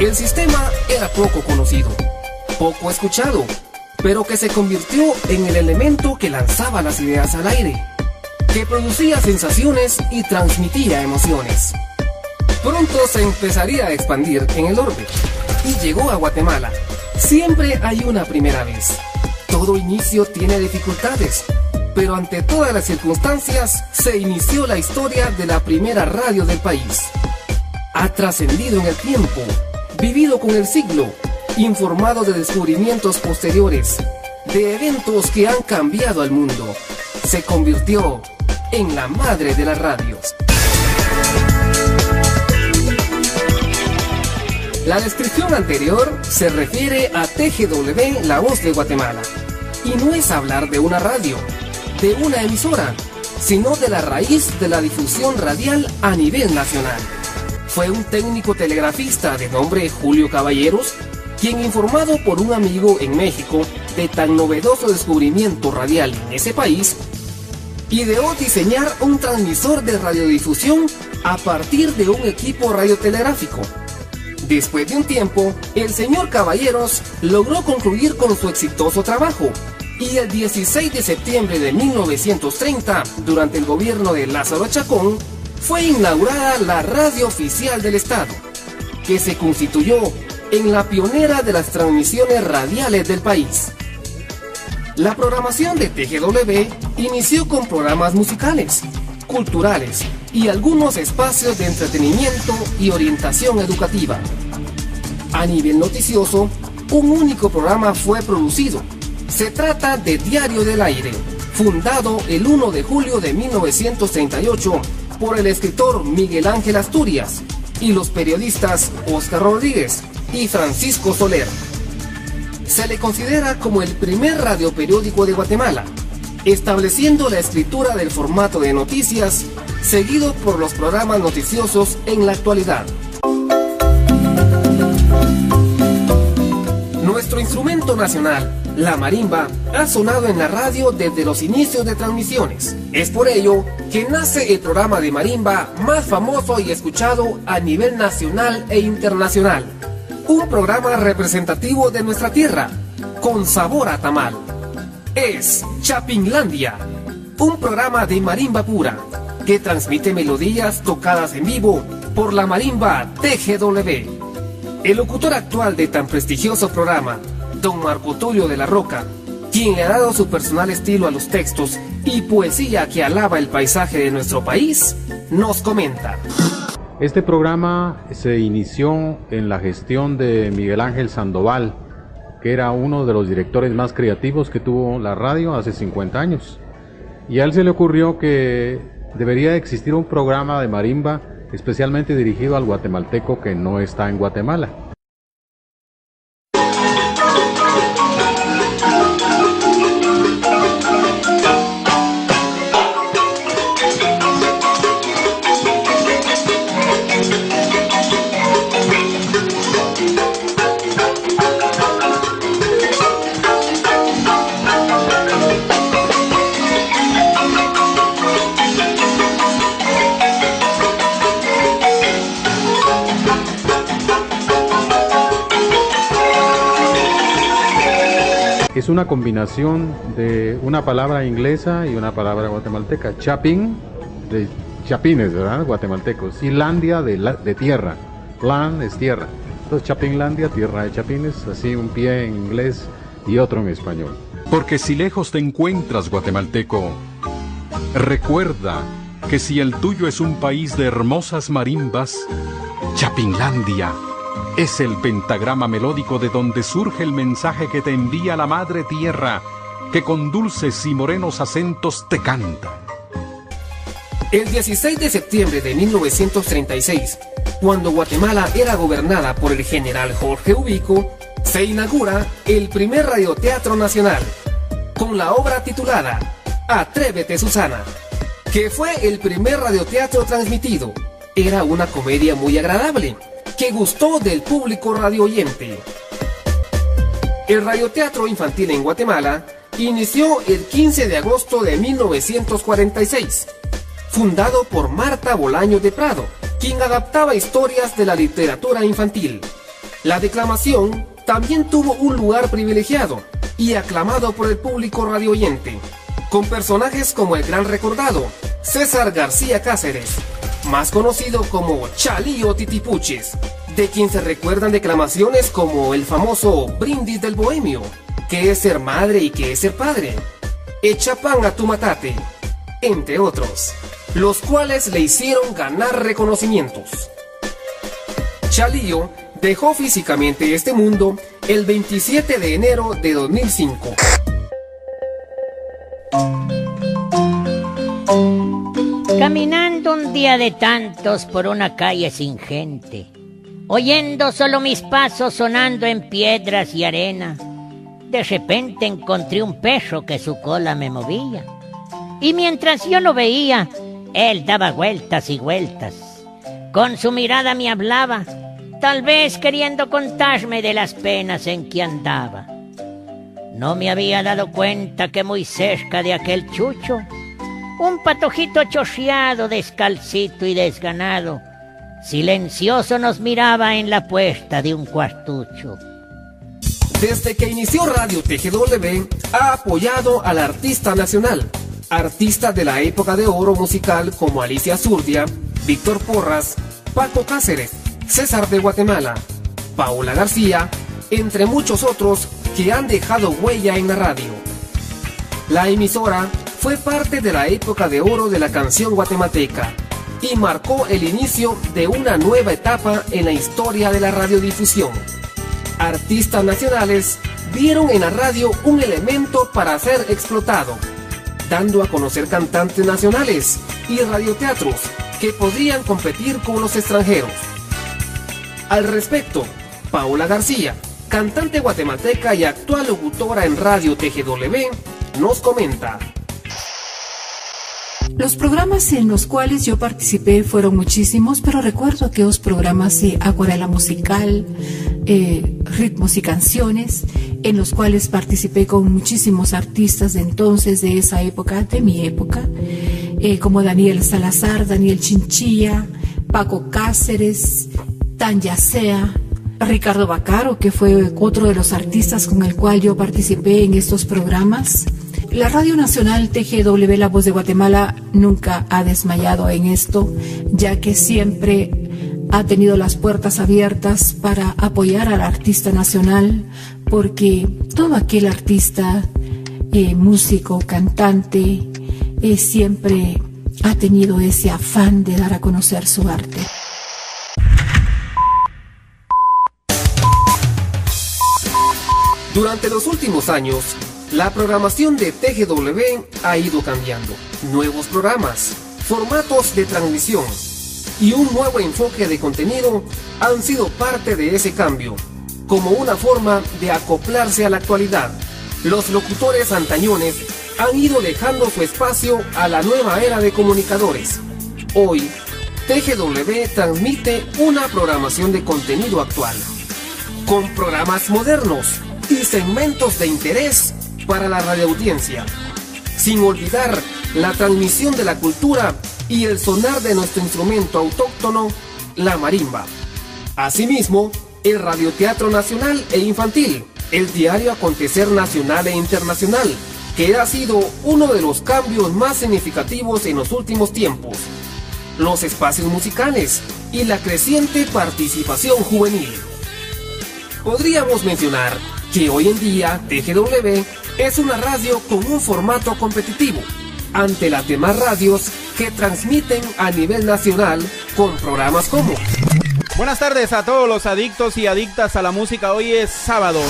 El sistema era poco conocido, poco escuchado, pero que se convirtió en el elemento que lanzaba las ideas al aire, que producía sensaciones y transmitía emociones. Pronto se empezaría a expandir en el orbe y llegó a Guatemala. Siempre hay una primera vez. Todo inicio tiene dificultades, pero ante todas las circunstancias se inició la historia de la primera radio del país. Ha trascendido en el tiempo, vivido con el siglo, informado de descubrimientos posteriores, de eventos que han cambiado al mundo. Se convirtió en la madre de las radios. La descripción anterior se refiere a TGW La Voz de Guatemala. Y no es hablar de una radio, de una emisora, sino de la raíz de la difusión radial a nivel nacional. Fue un técnico telegrafista de nombre Julio Caballeros, quien informado por un amigo en México de tan novedoso descubrimiento radial en ese país, ideó diseñar un transmisor de radiodifusión a partir de un equipo radiotelegráfico. Después de un tiempo, el señor Caballeros logró concluir con su exitoso trabajo y el 16 de septiembre de 1930, durante el gobierno de Lázaro Chacón, fue inaugurada la radio oficial del Estado, que se constituyó en la pionera de las transmisiones radiales del país. La programación de TGW inició con programas musicales, culturales y algunos espacios de entretenimiento y orientación educativa. A nivel noticioso, un único programa fue producido. Se trata de Diario del Aire, fundado el 1 de julio de 1938 por el escritor Miguel Ángel Asturias y los periodistas Oscar Rodríguez y Francisco Soler. Se le considera como el primer radioperiódico de Guatemala estableciendo la escritura del formato de noticias, seguido por los programas noticiosos en la actualidad. Nuestro instrumento nacional, la marimba, ha sonado en la radio desde los inicios de transmisiones. Es por ello que nace el programa de marimba más famoso y escuchado a nivel nacional e internacional. Un programa representativo de nuestra tierra, con sabor a tamal es Chapinlandia, un programa de marimba pura que transmite melodías tocadas en vivo por la marimba TGW. El locutor actual de tan prestigioso programa, don Marco Tulio de la Roca, quien le ha dado su personal estilo a los textos y poesía que alaba el paisaje de nuestro país, nos comenta. Este programa se inició en la gestión de Miguel Ángel Sandoval, que era uno de los directores más creativos que tuvo la radio hace 50 años. Y a él se le ocurrió que debería existir un programa de marimba especialmente dirigido al guatemalteco que no está en Guatemala. Es una combinación de una palabra inglesa y una palabra guatemalteca. Chapín, de chapines, ¿verdad? Guatemaltecos. Y landia de, de tierra. Land es tierra. Entonces Chapinlandia, tierra de chapines, así un pie en inglés y otro en español. Porque si lejos te encuentras, guatemalteco, recuerda que si el tuyo es un país de hermosas marimbas, Chapinlandia es el pentagrama melódico de donde surge el mensaje que te envía la Madre Tierra, que con dulces y morenos acentos te canta. El 16 de septiembre de 1936, cuando Guatemala era gobernada por el general Jorge Ubico, se inaugura el primer radioteatro nacional, con la obra titulada Atrévete Susana, que fue el primer radioteatro transmitido. Era una comedia muy agradable que gustó del público radio oyente. El radioteatro infantil en Guatemala inició el 15 de agosto de 1946, fundado por Marta Bolaño de Prado, quien adaptaba historias de la literatura infantil. La declamación también tuvo un lugar privilegiado y aclamado por el público radioyente, con personajes como el gran recordado César García Cáceres, más conocido como Chalío Titipuches, de quien se recuerdan declamaciones como el famoso Brindis del Bohemio, que es ser madre y que es ser padre, Echa pan a tu matate, entre otros, los cuales le hicieron ganar reconocimientos. Chalío dejó físicamente este mundo el 27 de enero de 2005. Caminando un día de tantos por una calle sin gente, oyendo solo mis pasos sonando en piedras y arena, de repente encontré un perro que su cola me movía. Y mientras yo lo veía, él daba vueltas y vueltas. Con su mirada me hablaba tal vez queriendo contarme de las penas en que andaba. No me había dado cuenta que muy cerca de aquel chucho, un patojito chorreado, descalcito y desganado, silencioso nos miraba en la puerta de un cuartucho. Desde que inició Radio TGW, ha apoyado al artista nacional, artistas de la época de oro musical como Alicia Zurdia, Víctor Porras, Paco Cáceres, César de Guatemala, Paula García, entre muchos otros que han dejado huella en la radio. La emisora fue parte de la época de oro de la canción guatemalteca y marcó el inicio de una nueva etapa en la historia de la radiodifusión. Artistas nacionales vieron en la radio un elemento para ser explotado, dando a conocer cantantes nacionales y radioteatros que podrían competir con los extranjeros. Al respecto, Paula García, cantante guatemalteca y actual locutora en Radio TGW, nos comenta. Los programas en los cuales yo participé fueron muchísimos, pero recuerdo aquellos programas de acuarela musical, eh, ritmos y canciones, en los cuales participé con muchísimos artistas de entonces, de esa época, de mi época, eh, como Daniel Salazar, Daniel Chinchilla, Paco Cáceres, Tan Yasea, Ricardo Bacaro, que fue otro de los artistas con el cual yo participé en estos programas. La Radio Nacional TGW La Voz de Guatemala nunca ha desmayado en esto, ya que siempre ha tenido las puertas abiertas para apoyar al artista nacional, porque todo aquel artista, eh, músico, cantante, eh, siempre ha tenido ese afán de dar a conocer su arte. Durante los últimos años, la programación de TGW ha ido cambiando. Nuevos programas, formatos de transmisión y un nuevo enfoque de contenido han sido parte de ese cambio, como una forma de acoplarse a la actualidad. Los locutores antañones han ido dejando su espacio a la nueva era de comunicadores. Hoy, TGW transmite una programación de contenido actual, con programas modernos y segmentos de interés para la radioaudiencia, sin olvidar la transmisión de la cultura y el sonar de nuestro instrumento autóctono, la marimba. Asimismo, el radioteatro nacional e infantil, el diario Acontecer Nacional e Internacional, que ha sido uno de los cambios más significativos en los últimos tiempos, los espacios musicales y la creciente participación juvenil. Podríamos mencionar que hoy en día TGW es una radio con un formato competitivo ante las demás radios que transmiten a nivel nacional con programas como Buenas tardes a todos los adictos y adictas a la música. Hoy es sábado.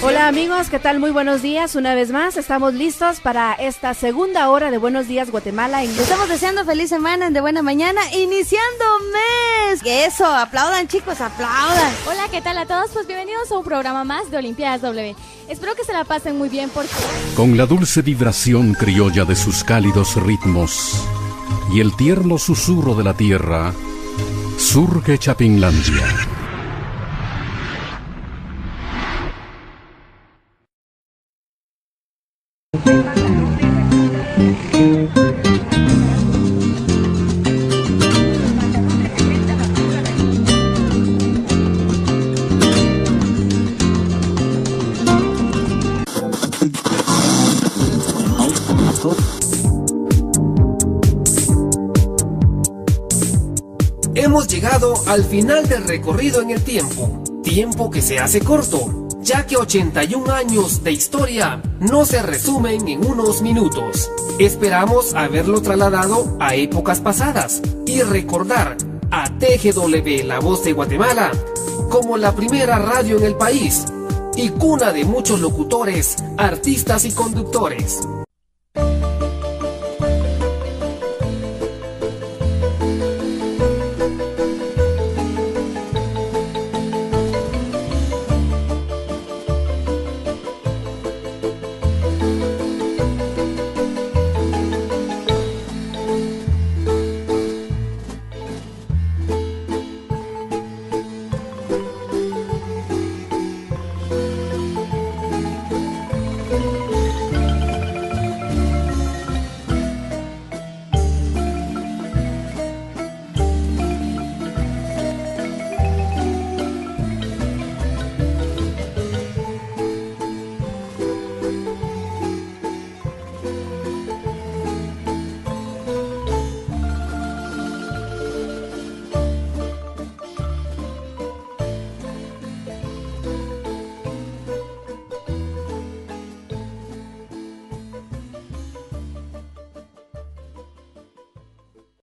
Hola amigos, ¿qué tal? Muy buenos días. Una vez más, estamos listos para esta segunda hora de Buenos Días Guatemala. Estamos deseando feliz semana de buena mañana, iniciando mes. Eso, aplaudan chicos, aplaudan. Hola, ¿qué tal a todos? Pues bienvenidos a un programa más de Olimpiadas W. Espero que se la pasen muy bien porque... Con la dulce vibración criolla de sus cálidos ritmos y el tierno susurro de la tierra, Surge Chapinlandia. Al final del recorrido en el tiempo, tiempo que se hace corto, ya que 81 años de historia no se resumen en unos minutos. Esperamos haberlo trasladado a épocas pasadas y recordar a TGW La Voz de Guatemala como la primera radio en el país y cuna de muchos locutores, artistas y conductores.